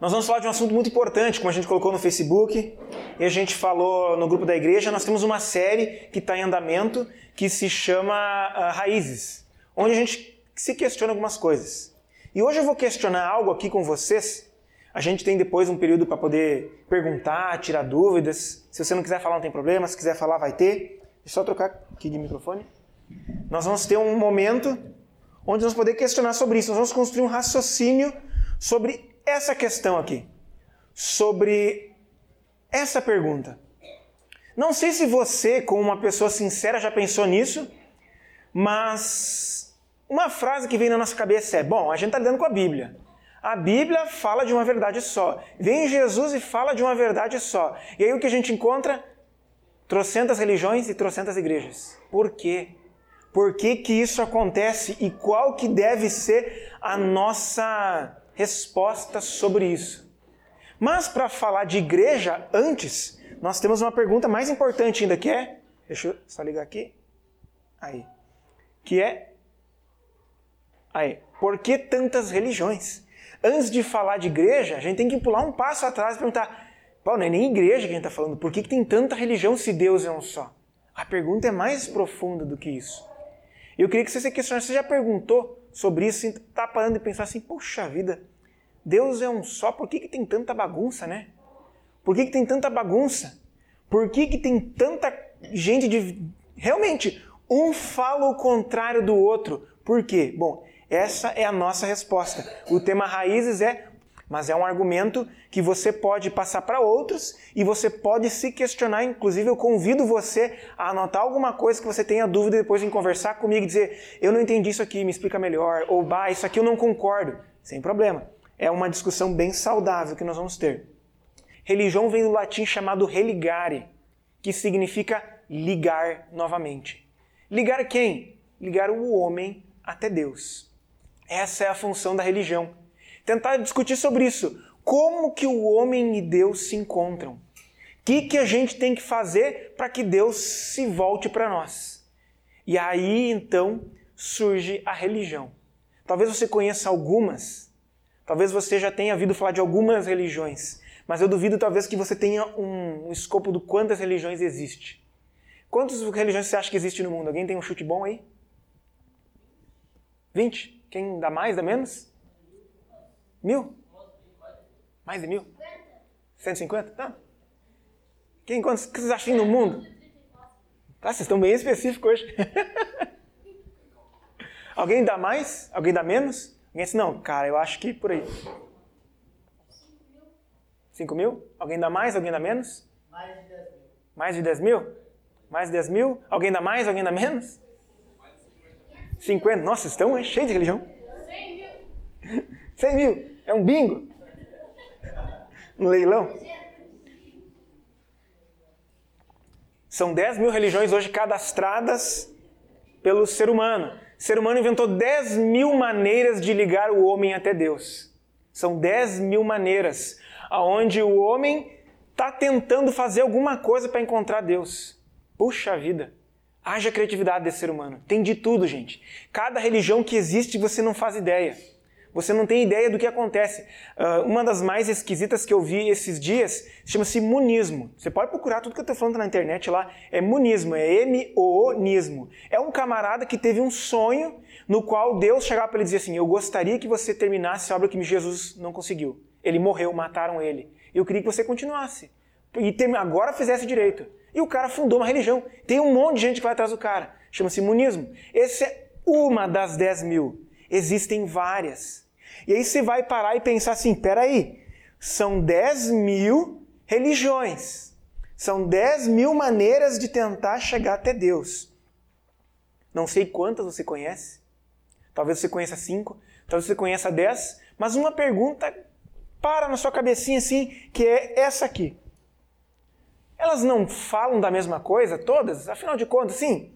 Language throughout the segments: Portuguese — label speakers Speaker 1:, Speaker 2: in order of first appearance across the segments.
Speaker 1: Nós vamos falar de um assunto muito importante, como a gente colocou no Facebook e a gente falou no grupo da igreja. Nós temos uma série que está em andamento que se chama uh, Raízes, onde a gente se questiona algumas coisas. E hoje eu vou questionar algo aqui com vocês. A gente tem depois um período para poder perguntar, tirar dúvidas. Se você não quiser falar, não tem problema. Se quiser falar, vai ter. É só trocar aqui de microfone. Nós vamos ter um momento onde nós vamos poder questionar sobre isso. Nós vamos construir um raciocínio sobre essa questão aqui. Sobre essa pergunta. Não sei se você, como uma pessoa sincera, já pensou nisso, mas uma frase que vem na nossa cabeça é: bom, a gente está lidando com a Bíblia. A Bíblia fala de uma verdade só. Vem Jesus e fala de uma verdade só. E aí o que a gente encontra? Trocentas religiões e trocentas igrejas. Por quê? Por que, que isso acontece e qual que deve ser a nossa resposta sobre isso? Mas para falar de igreja antes, nós temos uma pergunta mais importante ainda que é, deixa eu só ligar aqui. Aí. Que é aí, por que tantas religiões? Antes de falar de igreja, a gente tem que pular um passo atrás e perguntar: Pô, não é nem igreja que a gente está falando, por que, que tem tanta religião se Deus é um só? A pergunta é mais profunda do que isso. Eu queria que você se questionasse, você já perguntou sobre isso, está parando de pensar assim, puxa vida, Deus é um só, por que, que tem tanta bagunça, né? Por que, que tem tanta bagunça? Por que, que tem tanta gente de. Realmente, um fala o contrário do outro. Por quê? Bom, essa é a nossa resposta. O tema raízes é mas é um argumento que você pode passar para outros e você pode se questionar. Inclusive, eu convido você a anotar alguma coisa que você tenha dúvida depois em conversar comigo e dizer: Eu não entendi isso aqui, me explica melhor. Ou, bah, isso aqui eu não concordo. Sem problema. É uma discussão bem saudável que nós vamos ter. Religião vem do latim chamado religare, que significa ligar novamente. Ligar quem? Ligar o homem até Deus. Essa é a função da religião tentar discutir sobre isso. Como que o homem e Deus se encontram? O que, que a gente tem que fazer para que Deus se volte para nós? E aí então surge a religião. Talvez você conheça algumas, talvez você já tenha ouvido falar de algumas religiões, mas eu duvido talvez que você tenha um, um escopo do quantas religiões existe. Quantas religiões você acha que existe no mundo? Alguém tem um chute bom aí? 20? Quem dá mais, dá menos? Mil? Mais de mil? 150? Tá. Quem, quantos que vocês acham no mundo? Tá, vocês estão bem específicos hoje. Alguém dá mais? Alguém dá menos? Alguém disse, não, cara, eu acho que por aí. 5 mil? Alguém dá mais? Alguém dá menos?
Speaker 2: Mais de 10 mil.
Speaker 1: Mais de 10 mil? Mais de 10 mil? Alguém dá mais? Alguém dá menos? 50. Nossa, estão cheios de religião. 100 mil. 100 mil. É um bingo? Um leilão? São 10 mil religiões hoje cadastradas pelo ser humano. Ser humano inventou 10 mil maneiras de ligar o homem até Deus. São 10 mil maneiras aonde o homem está tentando fazer alguma coisa para encontrar Deus. Puxa vida! Haja criatividade desse ser humano. Tem de tudo, gente. Cada religião que existe você não faz ideia. Você não tem ideia do que acontece. Uh, uma das mais esquisitas que eu vi esses dias chama-se munismo. Você pode procurar tudo que eu estou falando na internet lá. É munismo, é M-O-nismo. É um camarada que teve um sonho no qual Deus chegava para ele dizia assim: Eu gostaria que você terminasse a obra que Jesus não conseguiu. Ele morreu, mataram ele. Eu queria que você continuasse. E agora fizesse direito. E o cara fundou uma religião. Tem um monte de gente que vai atrás do cara. Chama-se munismo. Essa é uma das 10 mil. Existem várias. E aí você vai parar e pensar assim: peraí, são 10 mil religiões, são 10 mil maneiras de tentar chegar até Deus. Não sei quantas você conhece, talvez você conheça 5, talvez você conheça 10, mas uma pergunta para na sua cabecinha assim, que é essa aqui. Elas não falam da mesma coisa, todas? Afinal de contas, sim.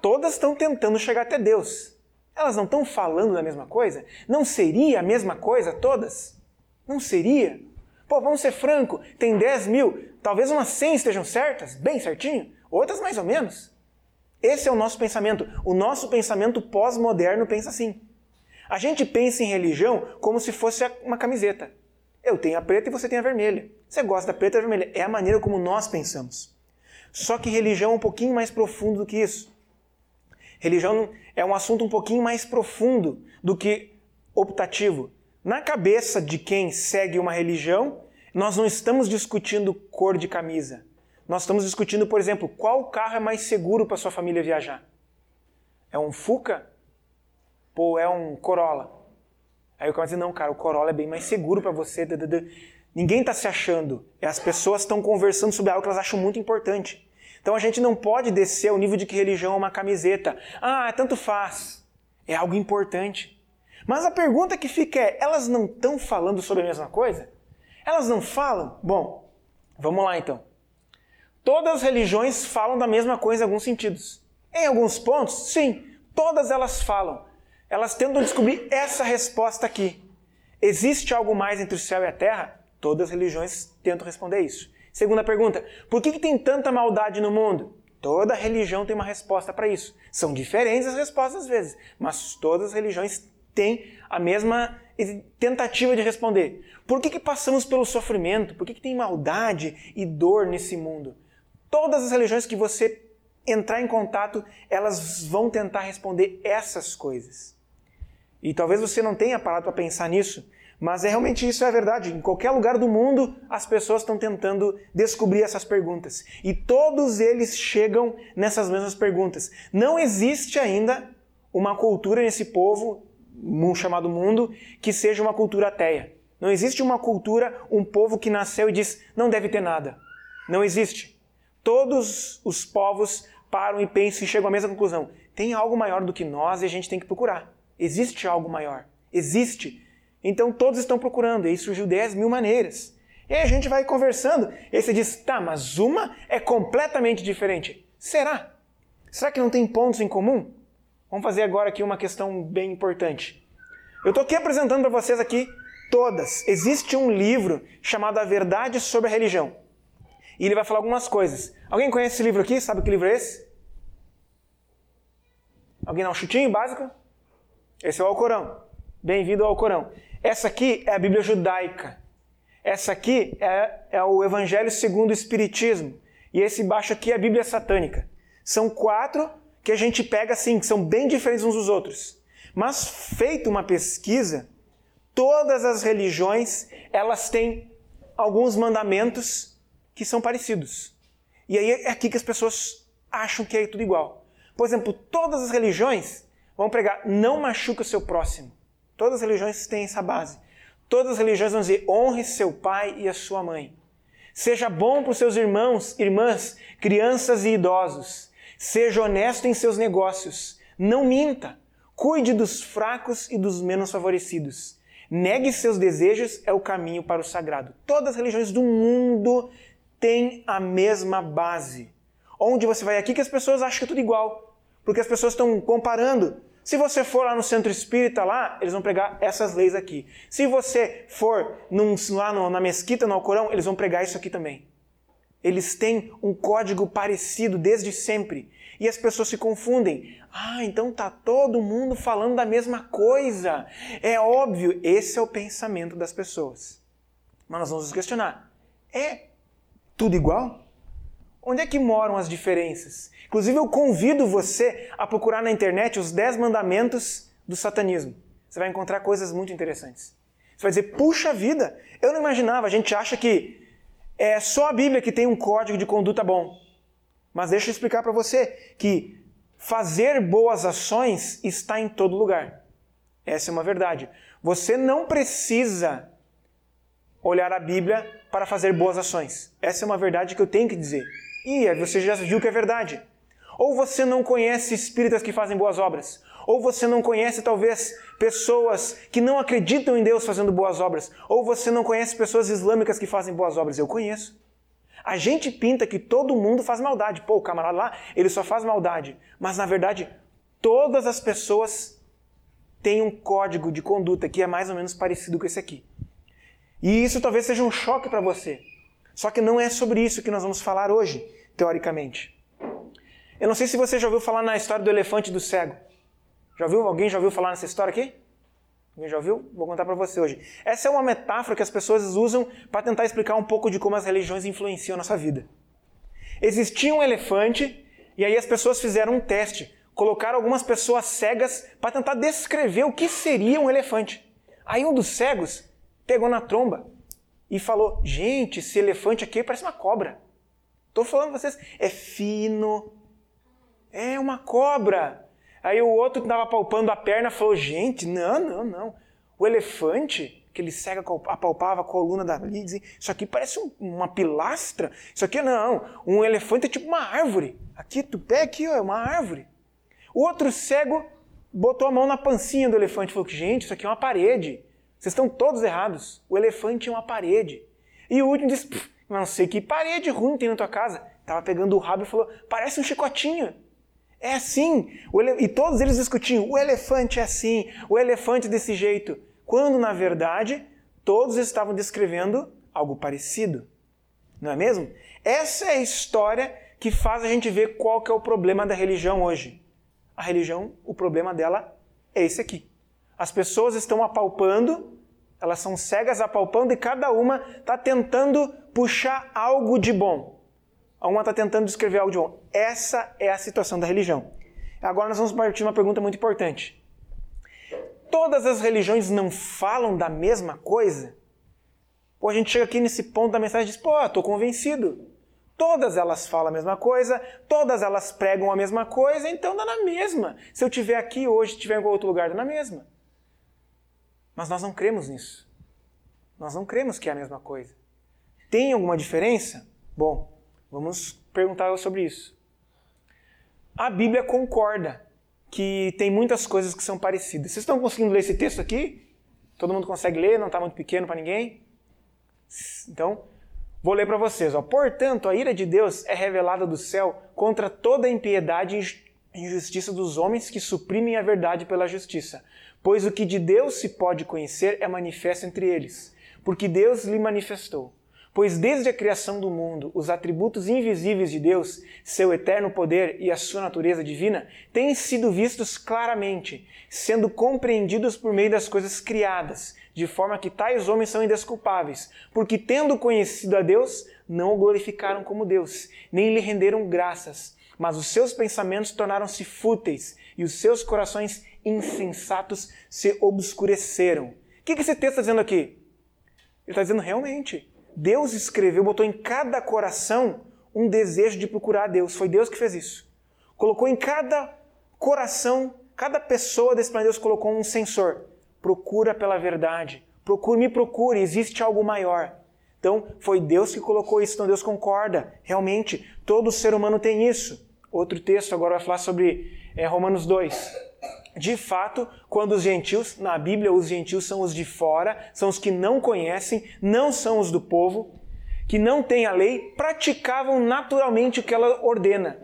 Speaker 1: Todas estão tentando chegar até Deus. Elas não estão falando da mesma coisa? Não seria a mesma coisa todas? Não seria? Pô, vamos ser franco, tem 10 mil, talvez umas 100 estejam certas, bem certinho, outras mais ou menos. Esse é o nosso pensamento. O nosso pensamento pós-moderno pensa assim. A gente pensa em religião como se fosse uma camiseta. Eu tenho a preta e você tem a vermelha. Você gosta da preta e da vermelha. É a maneira como nós pensamos. Só que religião é um pouquinho mais profundo do que isso. Religião é um assunto um pouquinho mais profundo do que optativo. Na cabeça de quem segue uma religião, nós não estamos discutindo cor de camisa. Nós estamos discutindo, por exemplo, qual carro é mais seguro para sua família viajar. É um Fuca ou é um Corolla? Aí eu começo a dizer, não, cara, o Corolla é bem mais seguro para você. Ninguém está se achando. É as pessoas estão conversando sobre algo que elas acham muito importante. Então a gente não pode descer ao nível de que religião é uma camiseta. Ah, tanto faz. É algo importante. Mas a pergunta que fica é: elas não estão falando sobre a mesma coisa? Elas não falam? Bom, vamos lá então. Todas as religiões falam da mesma coisa em alguns sentidos. Em alguns pontos, sim, todas elas falam. Elas tentam descobrir essa resposta aqui. Existe algo mais entre o céu e a terra? Todas as religiões tentam responder isso. Segunda pergunta: por que, que tem tanta maldade no mundo? Toda religião tem uma resposta para isso. São diferentes as respostas às vezes, mas todas as religiões têm a mesma tentativa de responder. Por que, que passamos pelo sofrimento? Por que, que tem maldade e dor nesse mundo? Todas as religiões que você entrar em contato, elas vão tentar responder essas coisas. E talvez você não tenha parado para pensar nisso, mas é realmente isso é verdade. Em qualquer lugar do mundo, as pessoas estão tentando descobrir essas perguntas. E todos eles chegam nessas mesmas perguntas. Não existe ainda uma cultura nesse povo chamado mundo que seja uma cultura ateia. Não existe uma cultura, um povo que nasceu e diz não deve ter nada. Não existe. Todos os povos param e pensam e chegam à mesma conclusão. Tem algo maior do que nós e a gente tem que procurar. Existe algo maior. Existe. Então todos estão procurando, e aí surgiu 10 mil maneiras. E aí a gente vai conversando, e aí você diz, tá, mas uma é completamente diferente. Será? Será que não tem pontos em comum? Vamos fazer agora aqui uma questão bem importante. Eu estou aqui apresentando para vocês aqui todas. Existe um livro chamado A Verdade sobre a Religião. E ele vai falar algumas coisas. Alguém conhece esse livro aqui? Sabe que livro é esse? Alguém dá um chutinho básico? Esse é o Alcorão. Bem-vindo ao Alcorão. Essa aqui é a Bíblia judaica. Essa aqui é, é o Evangelho segundo o Espiritismo. E esse baixo aqui é a Bíblia satânica. São quatro que a gente pega assim, que são bem diferentes uns dos outros. Mas feita uma pesquisa, todas as religiões, elas têm alguns mandamentos que são parecidos. E aí é aqui que as pessoas acham que é tudo igual. Por exemplo, todas as religiões vão pregar não machuca o seu próximo. Todas as religiões têm essa base. Todas as religiões vão dizer honre seu pai e a sua mãe. Seja bom para os seus irmãos, irmãs, crianças e idosos. Seja honesto em seus negócios. Não minta. Cuide dos fracos e dos menos favorecidos. Negue seus desejos é o caminho para o sagrado. Todas as religiões do mundo têm a mesma base. Onde você vai aqui que as pessoas acham que é tudo igual. Porque as pessoas estão comparando se você for lá no centro espírita, lá, eles vão pregar essas leis aqui. Se você for num, lá no, na mesquita, no Alcorão, eles vão pregar isso aqui também. Eles têm um código parecido desde sempre. E as pessoas se confundem. Ah, então tá todo mundo falando da mesma coisa. É óbvio, esse é o pensamento das pessoas. Mas nós vamos nos questionar. É tudo igual? Onde é que moram as diferenças? Inclusive, eu convido você a procurar na internet os 10 mandamentos do satanismo. Você vai encontrar coisas muito interessantes. Você vai dizer, puxa vida, eu não imaginava. A gente acha que é só a Bíblia que tem um código de conduta bom. Mas deixa eu explicar para você que fazer boas ações está em todo lugar. Essa é uma verdade. Você não precisa olhar a Bíblia para fazer boas ações. Essa é uma verdade que eu tenho que dizer. E você já viu que é verdade. Ou você não conhece espíritas que fazem boas obras. Ou você não conhece, talvez, pessoas que não acreditam em Deus fazendo boas obras. Ou você não conhece pessoas islâmicas que fazem boas obras. Eu conheço. A gente pinta que todo mundo faz maldade. Pô, o camarada lá, ele só faz maldade. Mas, na verdade, todas as pessoas têm um código de conduta que é mais ou menos parecido com esse aqui. E isso talvez seja um choque para você. Só que não é sobre isso que nós vamos falar hoje, teoricamente. Eu não sei se você já ouviu falar na história do elefante e do cego. Já ouviu? Alguém já ouviu falar nessa história aqui? Alguém já ouviu? Vou contar para você hoje. Essa é uma metáfora que as pessoas usam para tentar explicar um pouco de como as religiões influenciam a nossa vida. Existia um elefante e aí as pessoas fizeram um teste. Colocaram algumas pessoas cegas para tentar descrever o que seria um elefante. Aí um dos cegos pegou na tromba e falou: Gente, esse elefante aqui parece uma cobra. Estou falando para vocês, é fino, é uma cobra. Aí o outro que estava palpando a perna falou: Gente, não, não, não. O elefante, que ele cega, apalpava a coluna da dizia, Isso aqui parece um, uma pilastra. Isso aqui não. Um elefante é tipo uma árvore. Aqui, tu pé aqui, ó, é uma árvore. O outro cego botou a mão na pancinha do elefante e falou: Gente, isso aqui é uma parede. Vocês estão todos errados. O elefante é uma parede. E o último disse: Não sei que parede ruim tem na tua casa. Tava pegando o rabo e falou: Parece um chicotinho. É assim. E todos eles discutiam: o elefante é assim, o elefante é desse jeito. Quando, na verdade, todos estavam descrevendo algo parecido. Não é mesmo? Essa é a história que faz a gente ver qual que é o problema da religião hoje. A religião, o problema dela é esse aqui. As pessoas estão apalpando, elas são cegas apalpando e cada uma está tentando puxar algo de bom. Uma está tentando descrever algo de bom. Essa é a situação da religião. Agora nós vamos partir de uma pergunta muito importante. Todas as religiões não falam da mesma coisa? Pô, a gente chega aqui nesse ponto da mensagem e diz, pô, estou convencido. Todas elas falam a mesma coisa, todas elas pregam a mesma coisa, então dá na mesma. Se eu estiver aqui hoje, estiver em outro lugar, dá na mesma. Mas nós não cremos nisso. Nós não cremos que é a mesma coisa. Tem alguma diferença? Bom, Vamos perguntar sobre isso. A Bíblia concorda que tem muitas coisas que são parecidas. Vocês estão conseguindo ler esse texto aqui? Todo mundo consegue ler? Não está muito pequeno para ninguém? Então, vou ler para vocês. Ó. Portanto, a ira de Deus é revelada do céu contra toda a impiedade e injustiça dos homens que suprimem a verdade pela justiça. Pois o que de Deus se pode conhecer é manifesto entre eles, porque Deus lhe manifestou. Pois desde a criação do mundo, os atributos invisíveis de Deus, seu eterno poder e a sua natureza divina, têm sido vistos claramente, sendo compreendidos por meio das coisas criadas, de forma que tais homens são indesculpáveis, porque tendo conhecido a Deus, não o glorificaram como Deus, nem lhe renderam graças, mas os seus pensamentos tornaram-se fúteis e os seus corações insensatos se obscureceram. O que esse texto está dizendo aqui? Ele está dizendo realmente Deus escreveu, botou em cada coração um desejo de procurar a Deus. Foi Deus que fez isso. Colocou em cada coração, cada pessoa desse planeta, Deus colocou um sensor. Procura pela verdade. Procure, me procure, existe algo maior. Então, foi Deus que colocou isso, então Deus concorda. Realmente, todo ser humano tem isso. Outro texto agora vai falar sobre é, Romanos 2. De fato, quando os gentios, na Bíblia, os gentios são os de fora, são os que não conhecem, não são os do povo, que não têm a lei, praticavam naturalmente o que ela ordena.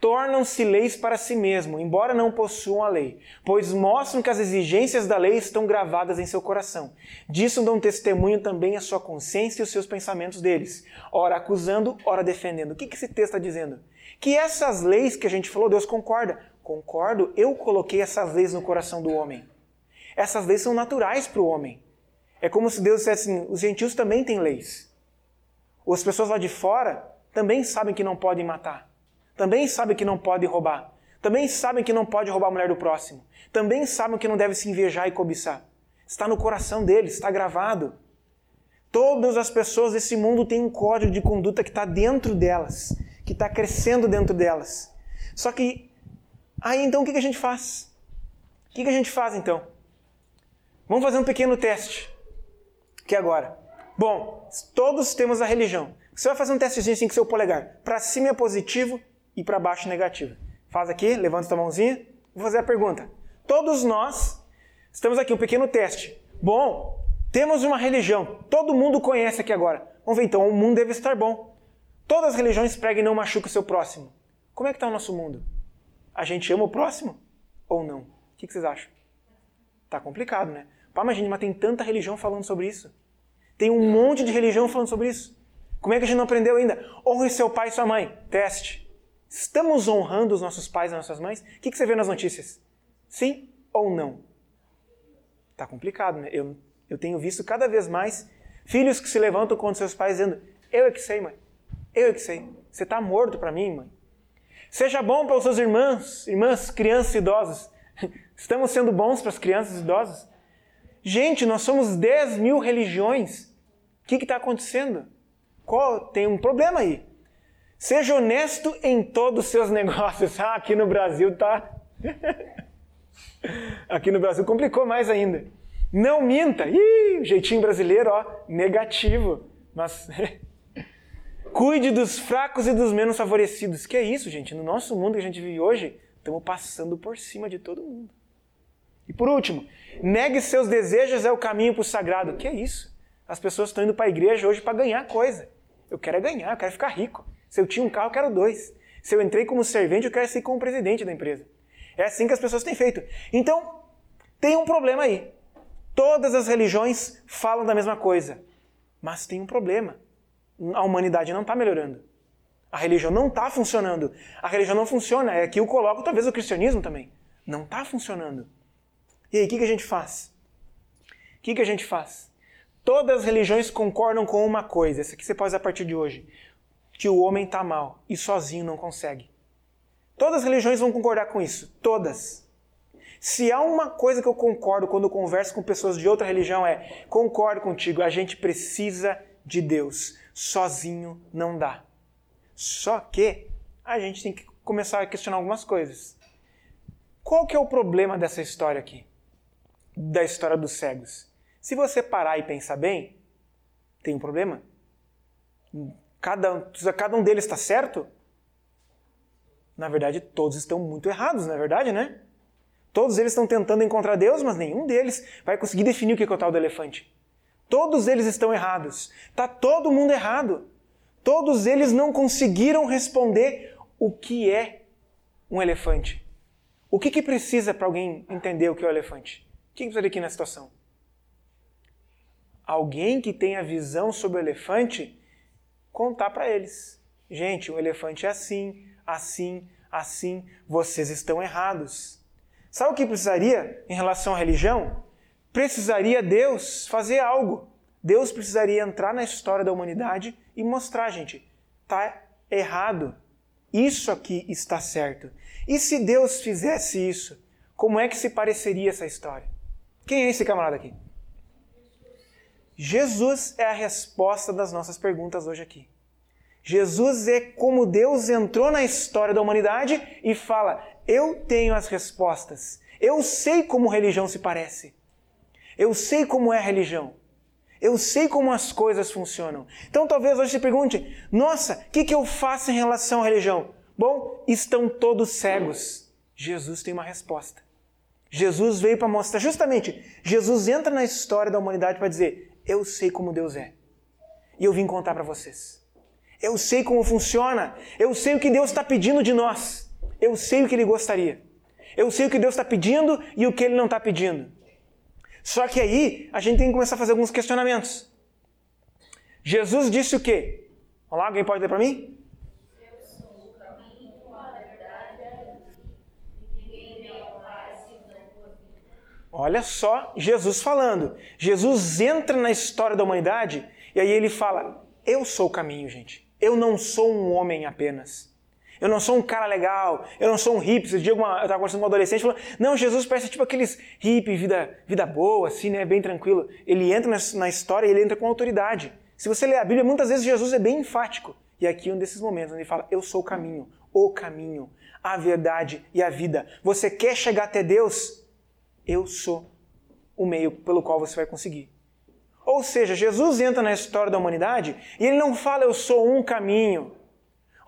Speaker 1: Tornam-se leis para si mesmo, embora não possuam a lei, pois mostram que as exigências da lei estão gravadas em seu coração. Disso dão testemunho também a sua consciência e os seus pensamentos deles, ora acusando, ora defendendo. O que esse texto está dizendo? Que essas leis que a gente falou, Deus concorda, Concordo, eu coloquei essas leis no coração do homem. Essas leis são naturais para o homem. É como se Deus dissesse assim: os gentios também têm leis. As pessoas lá de fora também sabem que não podem matar. Também sabem que não podem roubar. Também sabem que não pode roubar a mulher do próximo. Também sabem que não deve se invejar e cobiçar. Está no coração deles, está gravado. Todas as pessoas desse mundo têm um código de conduta que está dentro delas, que está crescendo dentro delas. Só que Aí então o que a gente faz? O que a gente faz então? Vamos fazer um pequeno teste. Que agora. Bom, todos temos a religião. Você vai fazer um testezinho assim com seu polegar. Para cima é positivo e para baixo é negativo. Faz aqui, levanta sua mãozinha. Vou fazer a pergunta. Todos nós estamos aqui, um pequeno teste. Bom, temos uma religião. Todo mundo conhece aqui agora. Vamos ver então, o mundo deve estar bom. Todas as religiões pregam e não machucam o seu próximo. Como é que está o nosso mundo? A gente ama o próximo ou não? O que vocês acham? Tá complicado, né? Pá, imagina, mas tem tanta religião falando sobre isso. Tem um monte de religião falando sobre isso. Como é que a gente não aprendeu ainda? Honre seu pai e sua mãe. Teste. Estamos honrando os nossos pais e nossas mães? O que você vê nas notícias? Sim ou não? Tá complicado, né? Eu, eu tenho visto cada vez mais filhos que se levantam contra seus pais dizendo: Eu é que sei, mãe. Eu é que sei. Você está morto para mim, mãe. Seja bom para os seus irmãos, irmãs, crianças e idosos. Estamos sendo bons para as crianças e idosos? Gente, nós somos 10 mil religiões. O que está acontecendo? Qual, tem um problema aí. Seja honesto em todos os seus negócios. Ah, aqui no Brasil tá. aqui no Brasil complicou mais ainda. Não minta. Ih, jeitinho brasileiro, ó, negativo. Mas cuide dos fracos e dos menos favorecidos. Que é isso, gente? No nosso mundo que a gente vive hoje, estamos passando por cima de todo mundo. E por último, negue seus desejos é o caminho para o sagrado. Que é isso? As pessoas estão indo para a igreja hoje para ganhar coisa. Eu quero é ganhar, eu quero ficar rico. Se eu tinha um carro, eu quero dois. Se eu entrei como servente, eu quero ser como presidente da empresa. É assim que as pessoas têm feito. Então, tem um problema aí. Todas as religiões falam da mesma coisa. Mas tem um problema. A humanidade não está melhorando. A religião não está funcionando. A religião não funciona. É aqui eu coloco talvez o cristianismo também. Não está funcionando. E aí, o que, que a gente faz? O que, que a gente faz? Todas as religiões concordam com uma coisa. Essa aqui você pode a partir de hoje que o homem está mal e sozinho não consegue. Todas as religiões vão concordar com isso, todas. Se há uma coisa que eu concordo quando converso com pessoas de outra religião é: concordo contigo, a gente precisa de Deus, sozinho não dá. Só que a gente tem que começar a questionar algumas coisas. Qual que é o problema dessa história aqui? Da história dos cegos. Se você parar e pensar bem, tem um problema? cada, cada um deles está certo? Na verdade, todos estão muito errados, não é verdade, né? Todos eles estão tentando encontrar Deus, mas nenhum deles vai conseguir definir o que é o tal do elefante. Todos eles estão errados. Está todo mundo errado. Todos eles não conseguiram responder o que é um elefante. O que, que precisa para alguém entender o que é o elefante? O que, precisa aqui na situação? Alguém que tenha visão sobre o elefante contar para eles. Gente, o elefante é assim, assim, assim, vocês estão errados. Sabe o que precisaria em relação à religião? Precisaria Deus fazer algo. Deus precisaria entrar na história da humanidade e mostrar, gente, tá errado. Isso aqui está certo. E se Deus fizesse isso, como é que se pareceria essa história? Quem é esse camarada aqui? Jesus é a resposta das nossas perguntas hoje aqui. Jesus é como Deus entrou na história da humanidade e fala: Eu tenho as respostas. Eu sei como religião se parece. Eu sei como é a religião. Eu sei como as coisas funcionam. Então talvez hoje se pergunte: Nossa, o que, que eu faço em relação à religião? Bom, estão todos cegos. Jesus tem uma resposta. Jesus veio para mostrar, justamente, Jesus entra na história da humanidade para dizer: eu sei como Deus é. E eu vim contar para vocês. Eu sei como funciona. Eu sei o que Deus está pedindo de nós. Eu sei o que Ele gostaria. Eu sei o que Deus está pedindo e o que Ele não está pedindo. Só que aí a gente tem que começar a fazer alguns questionamentos. Jesus disse o quê? Vamos lá, alguém pode ler para mim? Olha só Jesus falando. Jesus entra na história da humanidade e aí ele fala: Eu sou o caminho, gente. Eu não sou um homem apenas. Eu não sou um cara legal, eu não sou um hippie. Esse dia uma, eu estava conversando com um adolescente falou: Não, Jesus parece tipo aqueles hippie, vida, vida boa, assim, né? Bem tranquilo. Ele entra na história e ele entra com autoridade. Se você ler a Bíblia, muitas vezes Jesus é bem enfático. E aqui é um desses momentos onde ele fala: Eu sou o caminho, o caminho, a verdade e a vida. Você quer chegar até Deus? eu sou o meio pelo qual você vai conseguir. Ou seja, Jesus entra na história da humanidade e ele não fala eu sou um caminho.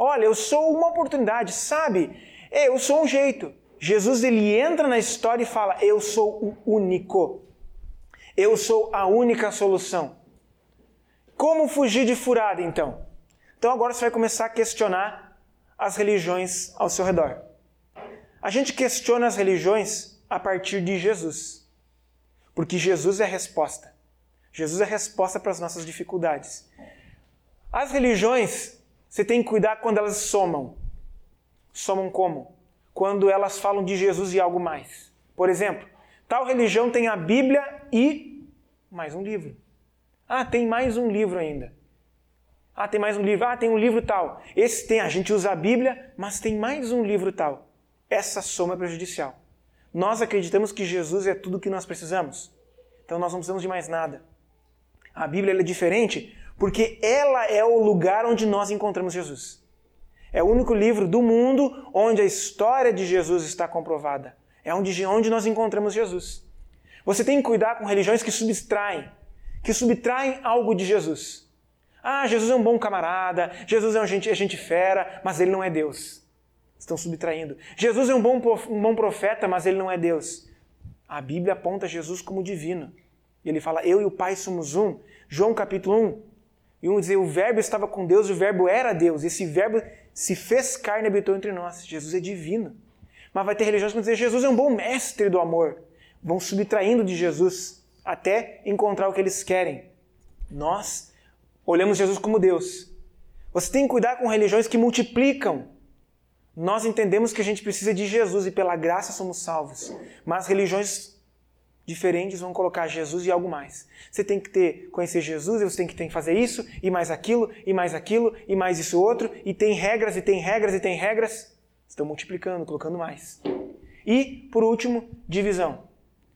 Speaker 1: Olha, eu sou uma oportunidade, sabe? É, eu sou um jeito. Jesus ele entra na história e fala eu sou o único. Eu sou a única solução. Como fugir de furada então? Então agora você vai começar a questionar as religiões ao seu redor. A gente questiona as religiões a partir de Jesus. Porque Jesus é a resposta. Jesus é a resposta para as nossas dificuldades. As religiões, você tem que cuidar quando elas somam. Somam como? Quando elas falam de Jesus e algo mais. Por exemplo, Tal religião tem a Bíblia e mais um livro. Ah, tem mais um livro ainda. Ah, tem mais um livro. Ah, tem um livro tal. Esse tem, a gente usa a Bíblia, mas tem mais um livro tal. Essa soma é prejudicial. Nós acreditamos que Jesus é tudo o que nós precisamos. Então nós não precisamos de mais nada. A Bíblia é diferente porque ela é o lugar onde nós encontramos Jesus. É o único livro do mundo onde a história de Jesus está comprovada. É onde, onde nós encontramos Jesus. Você tem que cuidar com religiões que subtraem, que subtraem algo de Jesus. Ah, Jesus é um bom camarada, Jesus é um gente, é gente fera, mas ele não é Deus. Estão subtraindo. Jesus é um bom, um bom profeta, mas ele não é Deus. A Bíblia aponta Jesus como divino. Ele fala, eu e o Pai somos um. João capítulo 1. E um dizer, o verbo estava com Deus o verbo era Deus. Esse verbo se fez carne e habitou entre nós. Jesus é divino. Mas vai ter religiões que vão dizer, Jesus é um bom mestre do amor. Vão subtraindo de Jesus até encontrar o que eles querem. Nós olhamos Jesus como Deus. Você tem que cuidar com religiões que multiplicam. Nós entendemos que a gente precisa de Jesus e pela graça somos salvos. Mas religiões diferentes vão colocar Jesus e algo mais. Você tem que ter conhecer Jesus, você tem que, tem que fazer isso e mais aquilo e mais aquilo e mais isso outro e tem regras e tem regras e tem regras. Estão multiplicando, colocando mais. E por último, divisão.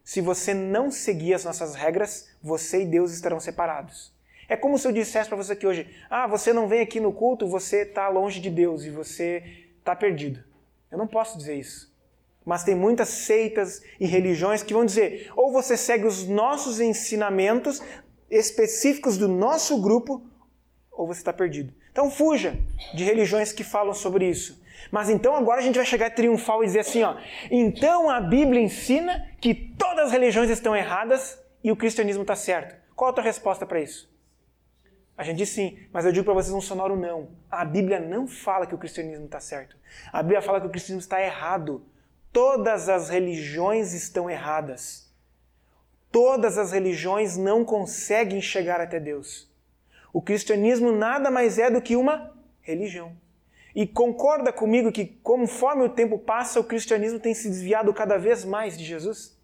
Speaker 1: Se você não seguir as nossas regras, você e Deus estarão separados. É como se eu dissesse para você aqui hoje: ah, você não vem aqui no culto, você está longe de Deus e você está perdido. Eu não posso dizer isso. Mas tem muitas seitas e religiões que vão dizer: ou você segue os nossos ensinamentos específicos do nosso grupo, ou você está perdido. Então fuja de religiões que falam sobre isso. Mas então agora a gente vai chegar triunfal e dizer assim, ó, então a Bíblia ensina que todas as religiões estão erradas e o cristianismo está certo. Qual a tua resposta para isso? A gente diz sim, mas eu digo para vocês um sonoro não. A Bíblia não fala que o cristianismo está certo. A Bíblia fala que o cristianismo está errado. Todas as religiões estão erradas. Todas as religiões não conseguem chegar até Deus. O cristianismo nada mais é do que uma religião. E concorda comigo que, conforme o tempo passa, o cristianismo tem se desviado cada vez mais de Jesus?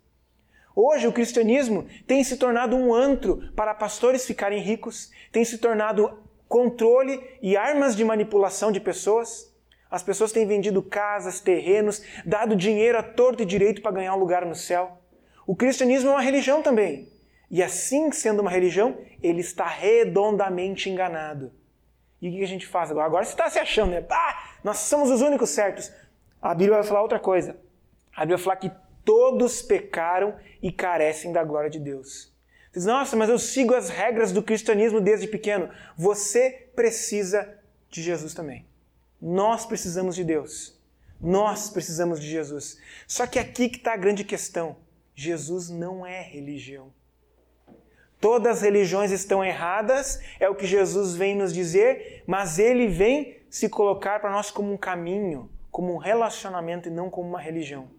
Speaker 1: Hoje, o cristianismo tem se tornado um antro para pastores ficarem ricos, tem se tornado controle e armas de manipulação de pessoas. As pessoas têm vendido casas, terrenos, dado dinheiro a torto e direito para ganhar um lugar no céu. O cristianismo é uma religião também. E assim sendo uma religião, ele está redondamente enganado. E o que a gente faz agora? Agora você está se achando, né? Ah, nós somos os únicos certos. A Bíblia vai falar outra coisa. A Bíblia vai falar que todos pecaram e carecem da glória de Deus. Diz, nossa, mas eu sigo as regras do cristianismo desde pequeno. Você precisa de Jesus também. Nós precisamos de Deus. Nós precisamos de Jesus. Só que aqui que está a grande questão. Jesus não é religião. Todas as religiões estão erradas, é o que Jesus vem nos dizer, mas ele vem se colocar para nós como um caminho, como um relacionamento e não como uma religião.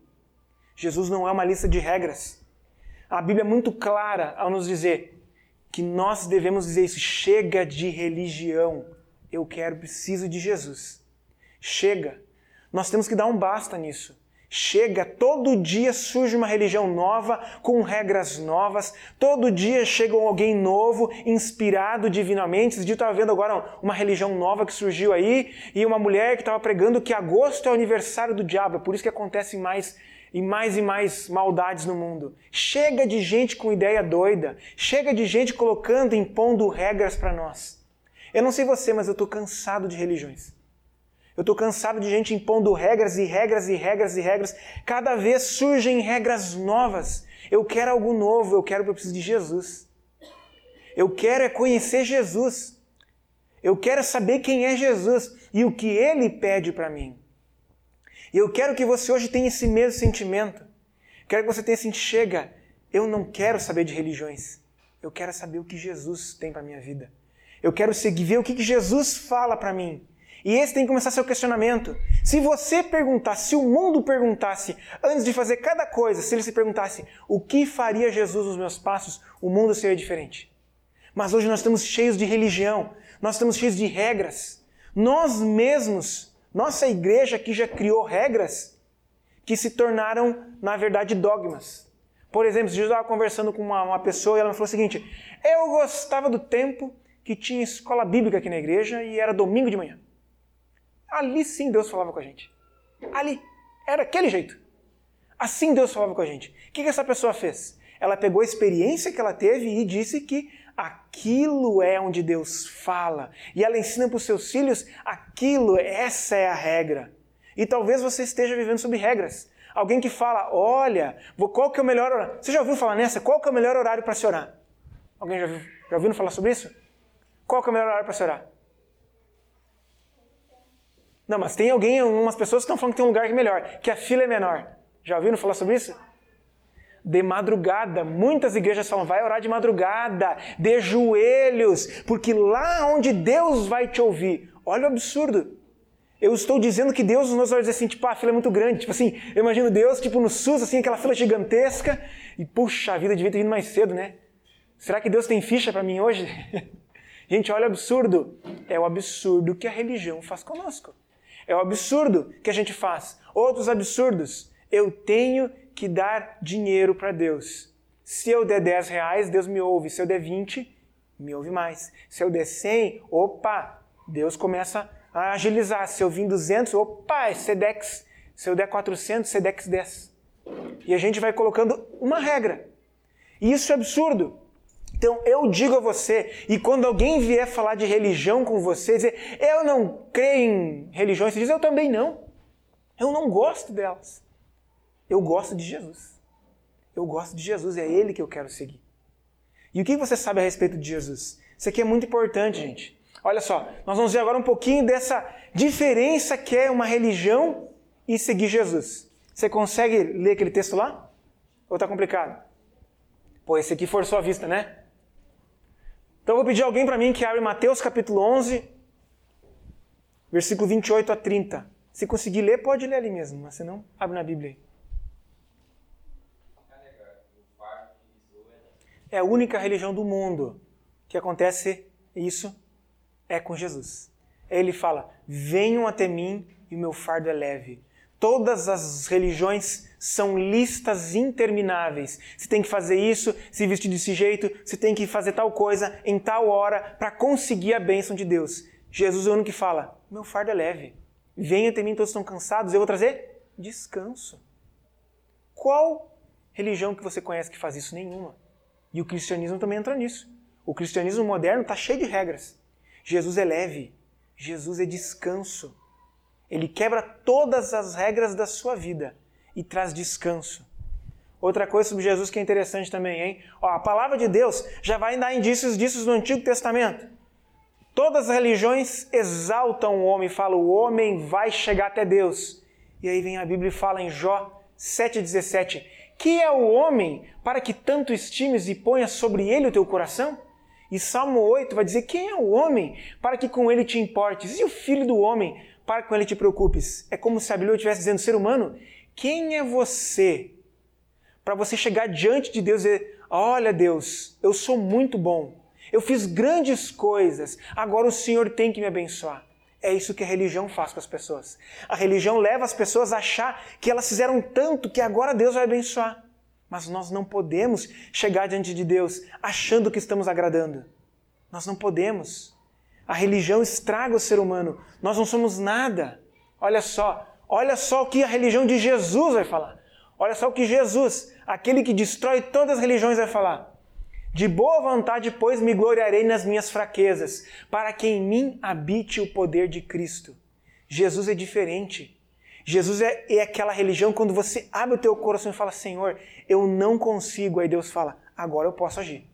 Speaker 1: Jesus não é uma lista de regras. A Bíblia é muito clara ao nos dizer que nós devemos dizer isso: chega de religião. Eu quero, preciso de Jesus. Chega. Nós temos que dar um basta nisso. Chega, todo dia surge uma religião nova, com regras novas, todo dia chega alguém novo, inspirado divinamente. Esse dia eu estava vendo agora uma religião nova que surgiu aí, e uma mulher que estava pregando que agosto é o aniversário do diabo, é por isso que acontecem mais e mais e mais maldades no mundo. Chega de gente com ideia doida, chega de gente colocando, impondo regras para nós. Eu não sei você, mas eu estou cansado de religiões. Eu estou cansado de gente impondo regras e regras e regras e regras. Cada vez surgem regras novas. Eu quero algo novo, eu quero, eu preciso de Jesus. Eu quero é conhecer Jesus. Eu quero saber quem é Jesus e o que ele pede para mim. E eu quero que você hoje tenha esse mesmo sentimento. Quero que você tenha assim, chega, eu não quero saber de religiões. Eu quero saber o que Jesus tem para minha vida. Eu quero seguir, ver o que Jesus fala para mim. E esse tem que começar seu questionamento. Se você perguntasse, se o mundo perguntasse, antes de fazer cada coisa, se ele se perguntasse o que faria Jesus nos meus passos, o mundo seria diferente. Mas hoje nós estamos cheios de religião, nós estamos cheios de regras. Nós mesmos, nossa igreja aqui já criou regras que se tornaram, na verdade, dogmas. Por exemplo, eu estava conversando com uma, uma pessoa e ela me falou o seguinte: Eu gostava do tempo que tinha escola bíblica aqui na igreja e era domingo de manhã. Ali sim Deus falava com a gente. Ali. Era aquele jeito. Assim Deus falava com a gente. O que, essa pessoa fez? Ela pegou a experiência que ela teve e disse que aquilo é onde Deus fala. E ela ensina para os seus filhos aquilo, essa é a regra. E talvez você esteja vivendo sob regras. Alguém que fala, olha, qual que é o melhor horário? Você já ouviu falar nessa? Qual que é o melhor horário para se orar? Alguém já, já ouviu falar sobre isso? Qual que é o melhor horário para se orar? Não, mas tem alguém, umas pessoas que estão falando que tem um lugar que é melhor, que a fila é menor. Já ouviram falar sobre isso? De madrugada, muitas igrejas falam, vai orar de madrugada, de joelhos, porque lá onde Deus vai te ouvir. Olha o absurdo. Eu estou dizendo que Deus nos vai dizer assim, tipo, ah, a fila é muito grande. Tipo assim, eu imagino Deus, tipo, no SUS, assim, aquela fila gigantesca. E, puxa, a vida devia ter vindo mais cedo, né? Será que Deus tem ficha para mim hoje? Gente, olha o absurdo. É o absurdo que a religião faz conosco. É o absurdo que a gente faz. Outros absurdos. Eu tenho que dar dinheiro para Deus. Se eu der 10 reais, Deus me ouve. Se eu der 20, me ouve mais. Se eu der 100, opa, Deus começa a agilizar. Se eu vim 200, opa, é SEDEX. Se eu der 400, SEDEX 10. E a gente vai colocando uma regra. E isso é absurdo. Então eu digo a você, e quando alguém vier falar de religião com você, dizer, eu não creio em religiões, você diz, eu também não. Eu não gosto delas. Eu gosto de Jesus. Eu gosto de Jesus, é Ele que eu quero seguir. E o que você sabe a respeito de Jesus? Isso aqui é muito importante, gente. Olha só, nós vamos ver agora um pouquinho dessa diferença que é uma religião e seguir Jesus. Você consegue ler aquele texto lá? Ou está complicado? Pô, esse aqui forçou a vista, né? Então eu vou pedir alguém para mim que abre Mateus capítulo 11, versículo 28 a 30. Se conseguir ler, pode ler ali mesmo, mas se não, abre na Bíblia aí. É a única religião do mundo que acontece isso é com Jesus. Ele fala: Venham até mim e o meu fardo é leve. Todas as religiões são listas intermináveis. Você tem que fazer isso, se vestir desse jeito, você tem que fazer tal coisa em tal hora para conseguir a bênção de Deus. Jesus é o único que fala: Meu fardo é leve. Venha até mim, todos estão cansados, eu vou trazer descanso. Qual religião que você conhece que faz isso? Nenhuma. E o cristianismo também entra nisso. O cristianismo moderno está cheio de regras. Jesus é leve. Jesus é descanso. Ele quebra todas as regras da sua vida e traz descanso. Outra coisa sobre Jesus que é interessante também, hein? Ó, a palavra de Deus já vai dar indícios disso no Antigo Testamento. Todas as religiões exaltam o homem, falam o homem vai chegar até Deus. E aí vem a Bíblia e fala em Jó 7,17: Que é o homem para que tanto estimes e ponha sobre ele o teu coração? E Salmo 8 vai dizer: Quem é o homem para que com ele te importes? E o filho do homem para com ele te preocupes. É como se a Bíblia estivesse dizendo, ser humano, quem é você para você chegar diante de Deus e dizer, olha Deus, eu sou muito bom, eu fiz grandes coisas, agora o Senhor tem que me abençoar. É isso que a religião faz com as pessoas. A religião leva as pessoas a achar que elas fizeram tanto que agora Deus vai abençoar. Mas nós não podemos chegar diante de Deus achando que estamos agradando. Nós não podemos. A religião estraga o ser humano. Nós não somos nada. Olha só, olha só o que a religião de Jesus vai falar. Olha só o que Jesus, aquele que destrói todas as religiões, vai falar. De boa vontade, pois, me gloriarei nas minhas fraquezas, para que em mim habite o poder de Cristo. Jesus é diferente. Jesus é, é aquela religião quando você abre o teu coração e fala, Senhor, eu não consigo. Aí Deus fala, agora eu posso agir.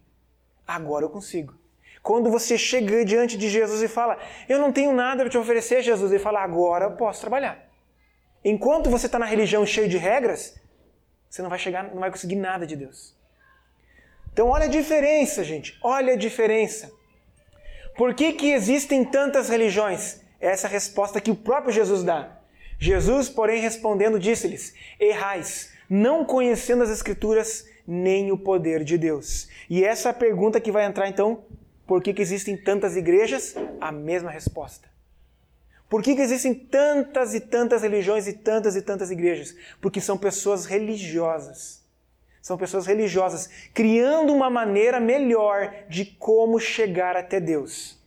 Speaker 1: Agora eu consigo. Quando você chega diante de Jesus e fala, eu não tenho nada para te oferecer, Jesus, ele fala, agora eu posso trabalhar. Enquanto você está na religião cheio de regras, você não vai chegar, não vai conseguir nada de Deus. Então olha a diferença, gente. Olha a diferença. Por que, que existem tantas religiões? Essa é a resposta que o próprio Jesus dá. Jesus, porém, respondendo, disse-lhes: Errais, não conhecendo as Escrituras nem o poder de Deus. E essa é a pergunta que vai entrar então por que, que existem tantas igrejas? A mesma resposta. Por que, que existem tantas e tantas religiões e tantas e tantas igrejas? Porque são pessoas religiosas. São pessoas religiosas, criando uma maneira melhor de como chegar até Deus.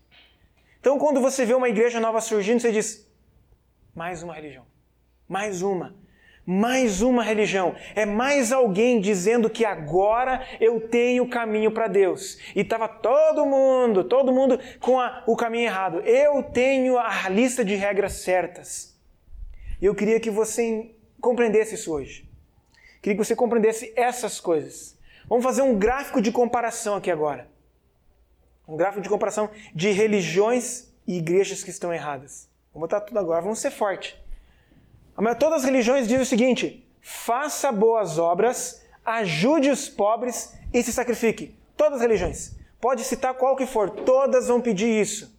Speaker 1: Então, quando você vê uma igreja nova surgindo, você diz: mais uma religião, mais uma mais uma religião, é mais alguém dizendo que agora eu tenho caminho para Deus. E estava todo mundo, todo mundo com a, o caminho errado. Eu tenho a lista de regras certas. Eu queria que você compreendesse isso hoje. Queria que você compreendesse essas coisas. Vamos fazer um gráfico de comparação aqui agora. Um gráfico de comparação de religiões e igrejas que estão erradas. Vamos botar tudo agora, vamos ser forte. Todas as religiões dizem o seguinte: faça boas obras, ajude os pobres e se sacrifique. Todas as religiões. Pode citar qual que for, todas vão pedir isso.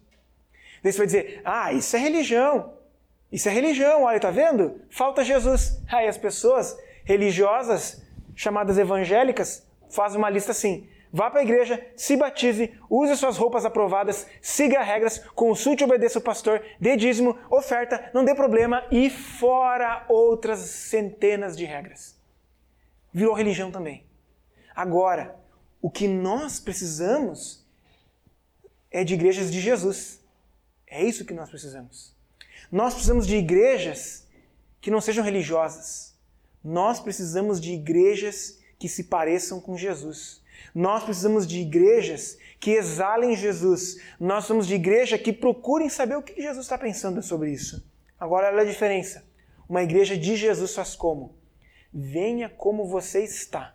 Speaker 1: Daí você vai dizer: ah, isso é religião. Isso é religião, olha, tá vendo? Falta Jesus. Aí as pessoas religiosas, chamadas evangélicas, fazem uma lista assim: Vá para a igreja, se batize, use suas roupas aprovadas, siga regras, consulte e obedeça o pastor, dê dízimo, oferta, não dê problema e fora outras centenas de regras. Virou religião também. Agora, o que nós precisamos é de igrejas de Jesus. É isso que nós precisamos. Nós precisamos de igrejas que não sejam religiosas. Nós precisamos de igrejas que se pareçam com Jesus. Nós precisamos de igrejas que exalem Jesus. Nós precisamos de igreja que procurem saber o que Jesus está pensando sobre isso. Agora, olha a diferença. Uma igreja de Jesus faz como? Venha como você está.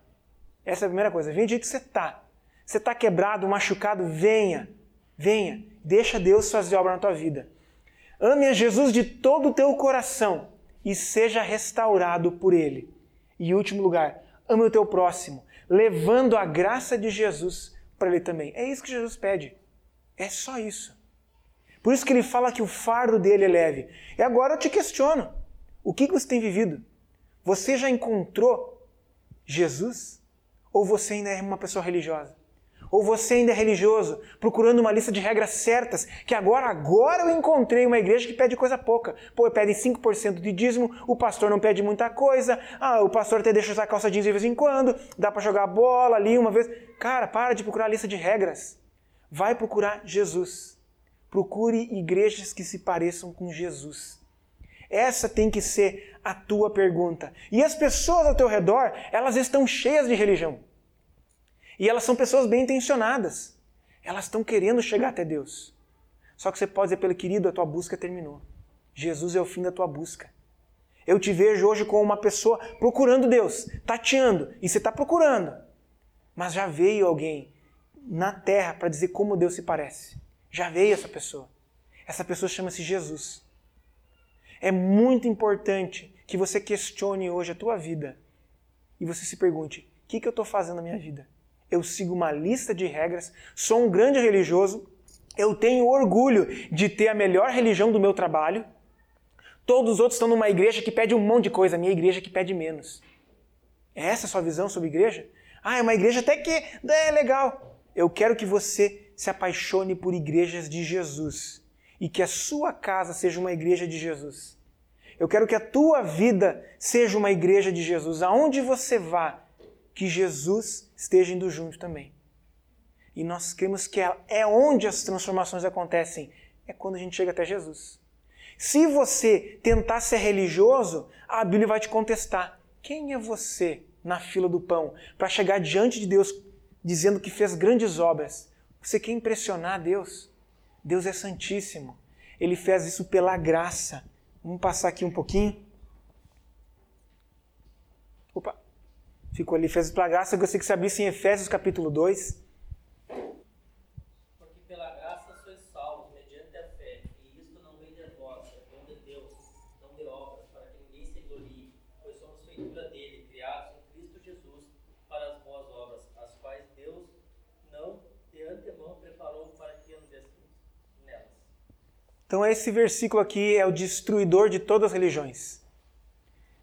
Speaker 1: Essa é a primeira coisa. Venha do jeito que você está. Você está quebrado, machucado, venha. Venha. Deixa Deus fazer obra na tua vida. Ame a Jesus de todo o teu coração e seja restaurado por Ele. E último lugar, ame o teu próximo levando a graça de Jesus para ele também. É isso que Jesus pede. É só isso. Por isso que ele fala que o fardo dele é leve. E agora eu te questiono: o que você tem vivido? Você já encontrou Jesus? Ou você ainda é uma pessoa religiosa? Ou você ainda é religioso, procurando uma lista de regras certas, que agora, agora eu encontrei uma igreja que pede coisa pouca. Pô, pede 5% de dízimo, o pastor não pede muita coisa, ah, o pastor até deixa usar calça jeans de vez em quando, dá para jogar bola ali uma vez. Cara, para de procurar a lista de regras. Vai procurar Jesus. Procure igrejas que se pareçam com Jesus. Essa tem que ser a tua pergunta. E as pessoas ao teu redor, elas estão cheias de religião. E elas são pessoas bem intencionadas. Elas estão querendo chegar até Deus. Só que você pode dizer, pelo querido, a tua busca terminou. Jesus é o fim da tua busca. Eu te vejo hoje como uma pessoa procurando Deus, tateando, e você está procurando. Mas já veio alguém na terra para dizer como Deus se parece. Já veio essa pessoa. Essa pessoa chama-se Jesus. É muito importante que você questione hoje a tua vida e você se pergunte: o que, que eu estou fazendo na minha vida? Eu sigo uma lista de regras, sou um grande religioso, eu tenho orgulho de ter a melhor religião do meu trabalho. Todos os outros estão numa igreja que pede um monte de coisa, a minha igreja que pede menos. É essa a sua visão sobre igreja? Ah, é uma igreja até que é legal. Eu quero que você se apaixone por igrejas de Jesus e que a sua casa seja uma igreja de Jesus. Eu quero que a tua vida seja uma igreja de Jesus. Aonde você vá, que Jesus esteja indo junto também. E nós cremos que é onde as transformações acontecem, é quando a gente chega até Jesus. Se você tentar ser religioso, a Bíblia vai te contestar. Quem é você na fila do pão para chegar diante de Deus dizendo que fez grandes obras? Você quer impressionar Deus? Deus é santíssimo. Ele fez isso pela graça. Vamos passar aqui um pouquinho. Opa ficou ali, fez pela graça. Eu gostaria que você abrisse em Efésios capítulo 2.
Speaker 2: Porque pela graça sois salvos, mediante a fé, e isto não vem de vós, é dom de Deus, não de obras, para que ninguém se glorie, pois somos feitura dele, criados em Cristo Jesus, para as boas obras, as quais Deus não de antemão preparou para que nelas.
Speaker 1: Então esse versículo aqui é o destruidor de todas as religiões.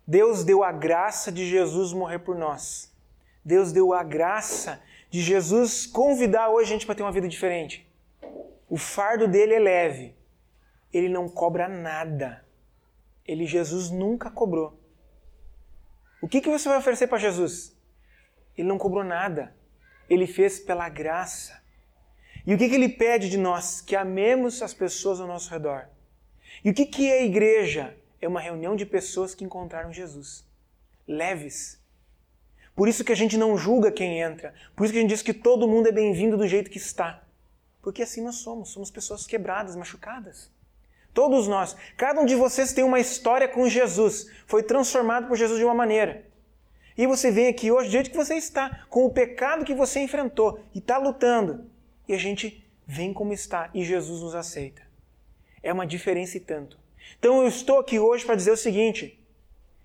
Speaker 1: Deus deu a graça de Jesus morrer por nós. Deus deu a graça de Jesus convidar hoje a gente para ter uma vida diferente. O fardo dele é leve. Ele não cobra nada. Ele, Jesus, nunca cobrou. O que, que você vai oferecer para Jesus? Ele não cobrou nada. Ele fez pela graça. E o que, que ele pede de nós? Que amemos as pessoas ao nosso redor. E o que, que é a igreja? É uma reunião de pessoas que encontraram Jesus. Leves. Por isso que a gente não julga quem entra. Por isso que a gente diz que todo mundo é bem-vindo do jeito que está. Porque assim nós somos. Somos pessoas quebradas, machucadas. Todos nós. Cada um de vocês tem uma história com Jesus. Foi transformado por Jesus de uma maneira. E você vem aqui hoje do jeito que você está, com o pecado que você enfrentou e está lutando. E a gente vem como está e Jesus nos aceita. É uma diferença e tanto. Então eu estou aqui hoje para dizer o seguinte: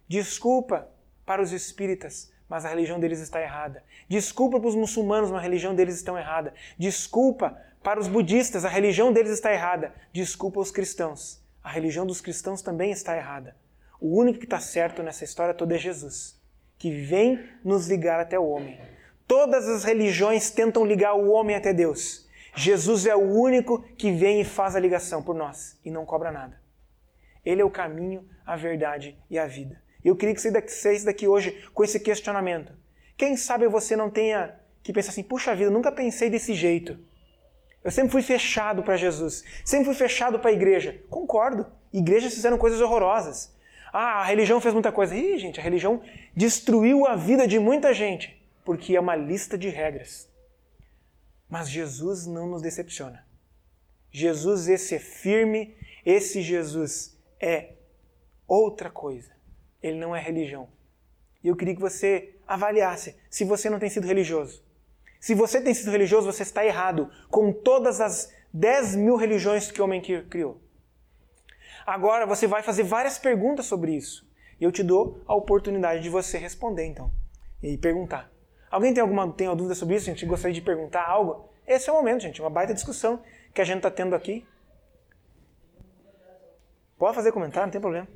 Speaker 1: desculpa para os espíritas, mas a religião deles está errada. Desculpa para os muçulmanos, mas a religião deles está errada. Desculpa para os budistas, a religião deles está errada. Desculpa aos cristãos, a religião dos cristãos também está errada. O único que está certo nessa história toda é Jesus, que vem nos ligar até o homem. Todas as religiões tentam ligar o homem até Deus. Jesus é o único que vem e faz a ligação por nós e não cobra nada. Ele é o caminho, a verdade e a vida. Eu queria que você saísse daqui hoje com esse questionamento. Quem sabe você não tenha que pensar assim: puxa vida, nunca pensei desse jeito. Eu sempre fui fechado para Jesus, sempre fui fechado para a igreja. Concordo. Igrejas fizeram coisas horrorosas. Ah, a religião fez muita coisa. Ih, gente, a religião destruiu a vida de muita gente, porque é uma lista de regras. Mas Jesus não nos decepciona. Jesus, esse é firme, esse Jesus é outra coisa. Ele não é religião. E eu queria que você avaliasse se você não tem sido religioso. Se você tem sido religioso, você está errado com todas as 10 mil religiões que o homem criou. Agora você vai fazer várias perguntas sobre isso. E eu te dou a oportunidade de você responder, então. E perguntar. Alguém tem alguma tem alguma dúvida sobre isso? A gente gostaria de perguntar algo? Esse é o momento, gente. Uma baita discussão que a gente está tendo aqui. Pode fazer comentário, não tem problema.